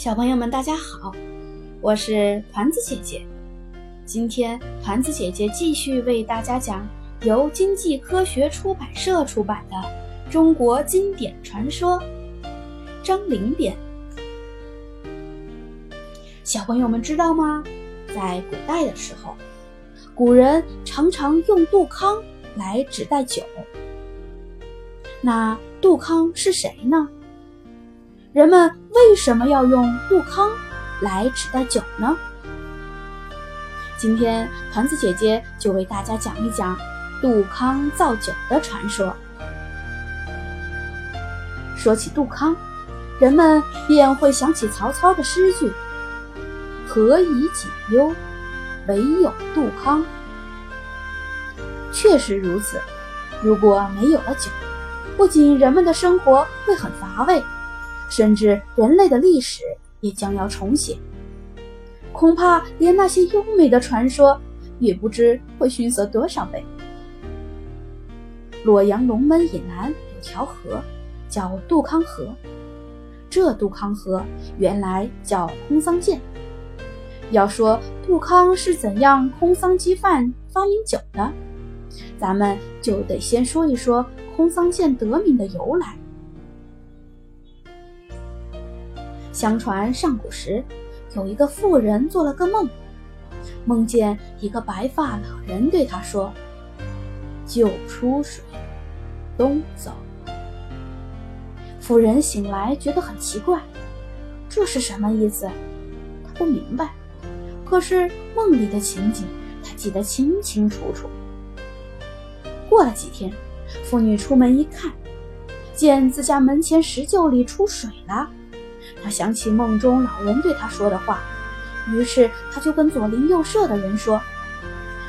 小朋友们，大家好，我是团子姐姐。今天团子姐姐继续为大家讲由经济科学出版社出版的《中国经典传说》，张陵编。小朋友们知道吗？在古代的时候，古人常常用杜康来指代酒。那杜康是谁呢？人们为什么要用杜康来指代酒呢？今天团子姐姐就为大家讲一讲杜康造酒的传说。说起杜康，人们便会想起曹操的诗句：“何以解忧，唯有杜康。”确实如此，如果没有了酒，不仅人们的生活会很乏味。甚至人类的历史也将要重写，恐怕连那些优美的传说也不知会逊色多少倍。洛阳龙门以南有条河，叫杜康河。这杜康河原来叫空桑涧。要说杜康是怎样空桑鸡饭发明酒的，咱们就得先说一说空桑涧得名的由来。相传上古时，有一个妇人做了个梦，梦见一个白发老人对她说：“酒出水，东走。”妇人醒来觉得很奇怪，这是什么意思？她不明白。可是梦里的情景，她记得清清楚楚。过了几天，妇女出门一看，见自家门前石臼里出水了。他想起梦中老人对他说的话，于是他就跟左邻右舍的人说：“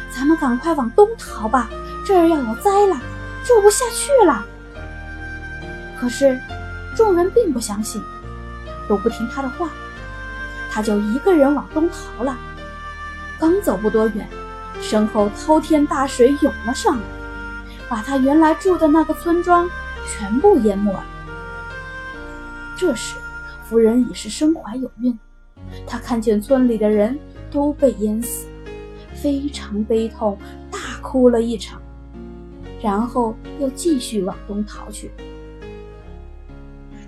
咱们赶快往东逃吧，这儿要有灾了，住不下去了。”可是众人并不相信，都不听他的话，他就一个人往东逃了。刚走不多远，身后滔天大水涌了上来，把他原来住的那个村庄全部淹没了。这时。夫人已是身怀有孕，她看见村里的人都被淹死，非常悲痛，大哭了一场，然后又继续往东逃去。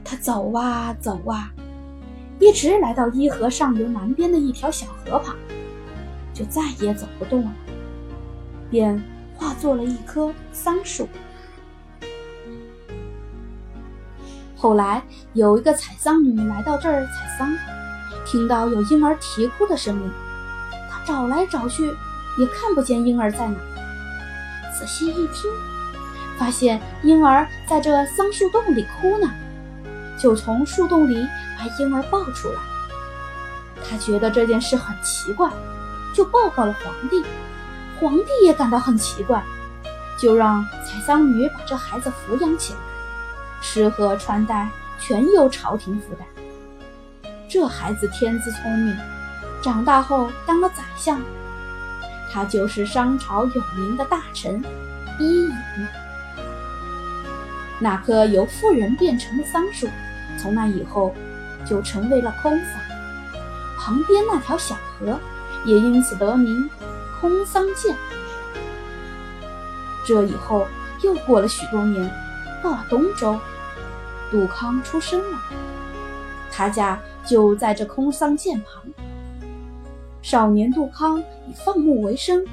他走啊走啊，一直来到伊河上游南边的一条小河旁，就再也走不动了，便化作了一棵桑树。后来有一个采桑女来到这儿采桑，听到有婴儿啼哭的声音，她找来找去也看不见婴儿在哪。仔细一听，发现婴儿在这桑树洞里哭呢，就从树洞里把婴儿抱出来。他觉得这件事很奇怪，就报告了皇帝。皇帝也感到很奇怪，就让采桑女把这孩子抚养起来。吃喝穿戴全由朝廷负担。这孩子天资聪明，长大后当了宰相。他就是商朝有名的大臣伊尹。那棵由富人变成的桑树，从那以后就成为了空桑。旁边那条小河也因此得名空桑涧。这以后又过了许多年，到了东周。杜康出生了，他家就在这空桑涧旁。少年杜康以放牧为生，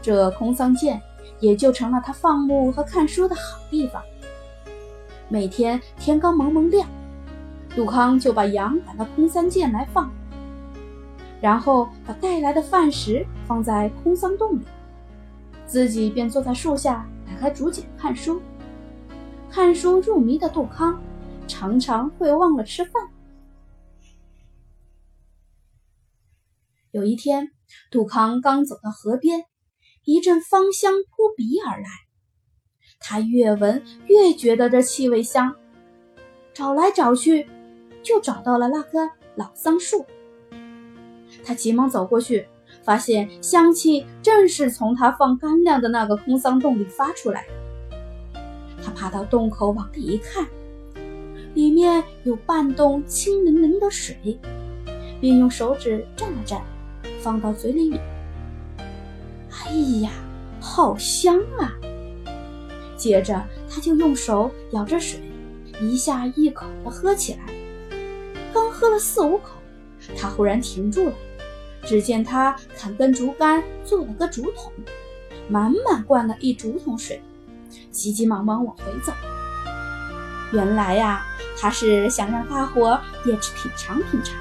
这空桑涧也就成了他放牧和看书的好地方。每天天刚蒙蒙亮，杜康就把羊赶到空桑涧来放，然后把带来的饭食放在空桑洞里，自己便坐在树下打开竹简看书。看书入迷的杜康，常常会忘了吃饭。有一天，杜康刚走到河边，一阵芳香扑鼻而来。他越闻越觉得这气味香，找来找去，就找到了那棵老桑树。他急忙走过去，发现香气正是从他放干粮的那个空桑洞里发出来。爬到洞口往里一看，里面有半洞清灵灵的水，便用手指蘸了蘸，放到嘴里抿。哎呀，好香啊！接着他就用手舀着水，一下一口的喝起来。刚喝了四五口，他忽然停住了。只见他砍根竹竿，做了个竹筒，满满灌了一竹筒水，急急忙忙往回走。原来呀，他是想让大伙也去品尝品尝。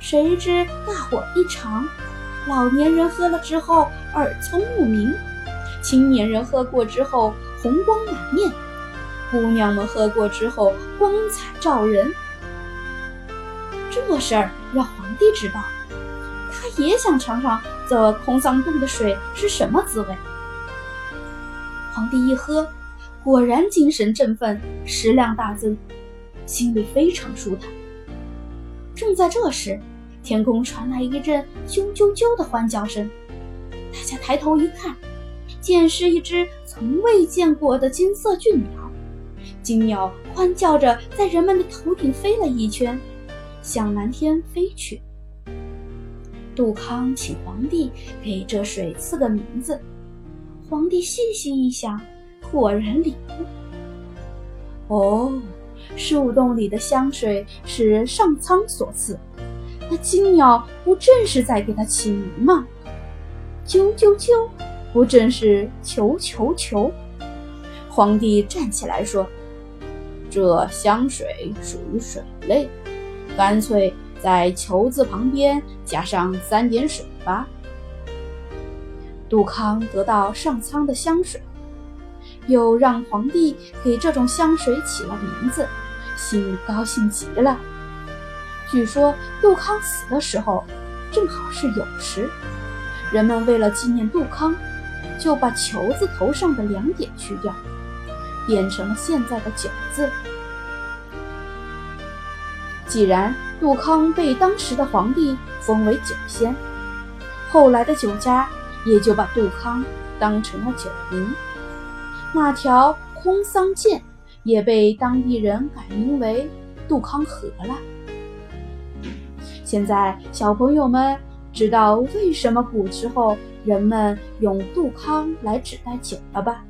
谁知大伙一尝，老年人喝了之后耳聪目明，青年人喝过之后红光满面，姑娘们喝过之后光彩照人。这事儿让皇帝知道。他也想尝尝这空桑洞的水是什么滋味。皇帝一喝，果然精神振奋，食量大增，心里非常舒坦。正在这时，天空传来一阵啾啾啾的欢叫声。大家抬头一看，见是一只从未见过的金色俊鸟。金鸟欢叫着在人们的头顶飞了一圈，向蓝天飞去。杜康请皇帝给这水赐个名字，皇帝细细一想，果然领悟。哦，树洞里的香水是上苍所赐，那金鸟不正是在给他起名吗？啾啾啾，不正是求求求？皇帝站起来说：“这香水属于水类，干脆。”在“球”字旁边加上三点水吧。杜康得到上苍的香水，又让皇帝给这种香水起了名字，心里高兴极了。据说杜康死的时候正好是酉时，人们为了纪念杜康，就把“球”字头上的两点去掉，变成了现在的“九”字。既然杜康被当时的皇帝封为酒仙，后来的酒家也就把杜康当成了酒名。那条空桑涧也被当地人改名为杜康河了。现在小朋友们知道为什么古时候人们用杜康来指代酒了吧？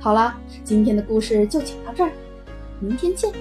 好了，今天的故事就讲到这儿，明天见。